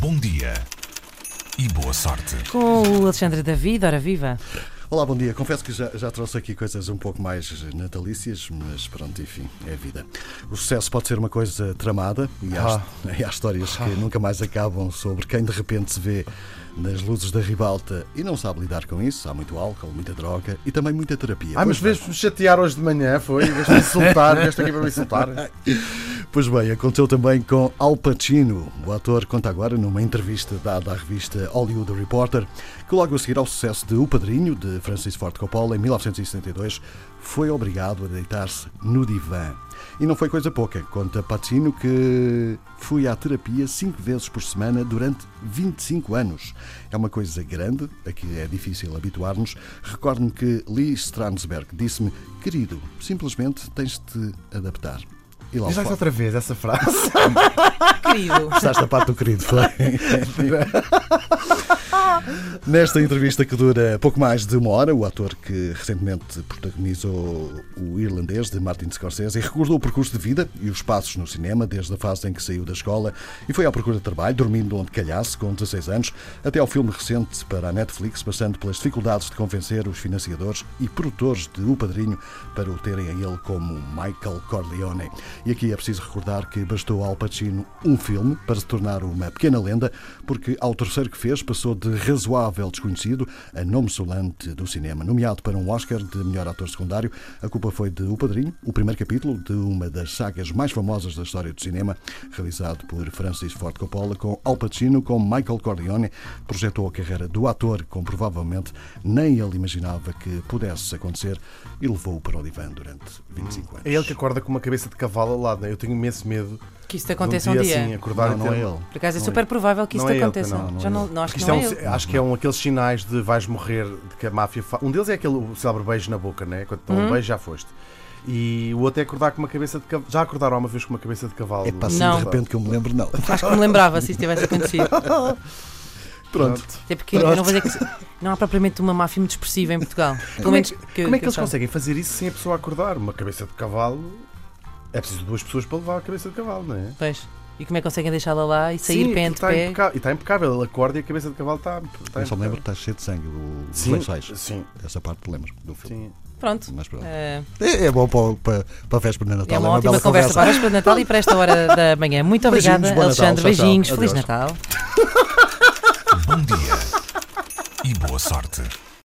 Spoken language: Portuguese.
Bom dia e boa sorte. Com o Alexandre David, ora viva. Olá, bom dia. Confesso que já, já trouxe aqui coisas um pouco mais natalícias, mas pronto, enfim, é a vida. O sucesso pode ser uma coisa tramada e há, Ah. e há histórias que nunca mais acabam sobre quem de repente se vê nas luzes da ribalta e não sabe lidar com isso. Há muito álcool, muita droga e também muita terapia. Ah, mas Pois bem. vês-me chatear hoje de manhã, foi? Vês-me insultar, vês-te aqui para me insultar. Pois bem, aconteceu também com Al Pacino. O ator conta agora numa entrevista dada à revista Hollywood Reporter que logo a seguir ao sucesso de O Padrinho, de Francis Ford Coppola, em 1972, foi obrigado a deitar-se no divã. E não foi coisa pouca. Conta Pacino que fui à terapia cinco vezes por semana durante 25 anos. É uma coisa grande, a que é difícil habituar-nos. Recordo-me que Lee Stransberg disse-me, querido, simplesmente tens de te adaptar. E lá Diz lá outra vez essa frase. Querido. Gostaste da parte do querido, foi? Nesta entrevista que dura pouco mais de uma hora, o ator que recentemente protagonizou o irlandês de Martin Scorsese recordou o percurso de vida e os passos no cinema, desde a fase em que saiu da escola e foi à procura de trabalho, dormindo onde calhasse, com 16 anos, até ao filme recente para a Netflix, passando pelas dificuldades de convencer os financiadores e produtores de O Padrinho para o terem a ele como Michael Corleone. E aqui é preciso recordar que bastou ao Pacino um filme para se tornar uma pequena lenda, porque ao terceiro que fez passou de razoável desconhecido a nome solante do cinema. Nomeado para um Oscar de melhor ator secundário, a culpa foi de O Padrinho, o primeiro capítulo de uma das sagas mais famosas da história do cinema, realizado por Francis Ford Coppola, com Al Pacino como Michael Corleone, projetou a carreira do ator, como provavelmente nem ele imaginava que pudesse acontecer, e levou-o para o divã durante 25 anos. É ele que acorda com uma cabeça de cavalo ao lado, né? Eu tenho imenso medo Que isto aconteça um dia dia. assim, acordar Não, não é ele. Por acaso é Não super provável que Não isto é ele, aconteça. não, não Já é não, ele. não acho que não é é um- ele. acho que é um aqueles sinais de vais morrer, de que a máfia faz. Um deles é aquele célebre beijo na boca, né? Quando estão Uhum. um beijo já foste. E o outro é acordar com uma cabeça de cavalo. Já acordaram uma vez com uma cabeça de cavalo? É assim, Não. de repente que eu me lembro, não. Acho que me lembrava se isto tivesse acontecido. Pronto. Até porque eu não vou dizer que não há propriamente uma máfia muito expressiva em Portugal. Pelo Como é, que, que, como é que eles eu saiba. conseguem fazer isso sem a pessoa acordar? Uma cabeça de cavalo. É preciso duas pessoas para levar a cabeça de cavalo, não é? Pois. E como é que conseguem deixá-la lá e sair Sim, pé ante está pé? E está impecável. Ele acorda e a cabeça de cavalo está. está Eu só me lembro que está cheio de sangue, o- Sim, lençóis. sim, Essa parte lembro do filme. sim. Pronto. Mas pronto. Eh, É, é bom para, para, para a véspera de Natal. é uma ótima bela conversa para a véspera de Natal e para esta hora da manhã. Muito obrigada, Beijinhos, Natal. Alexandre. Tchau, tchau. Beijinhos. Feliz Adeus. Natal. Bom dia e boa sorte.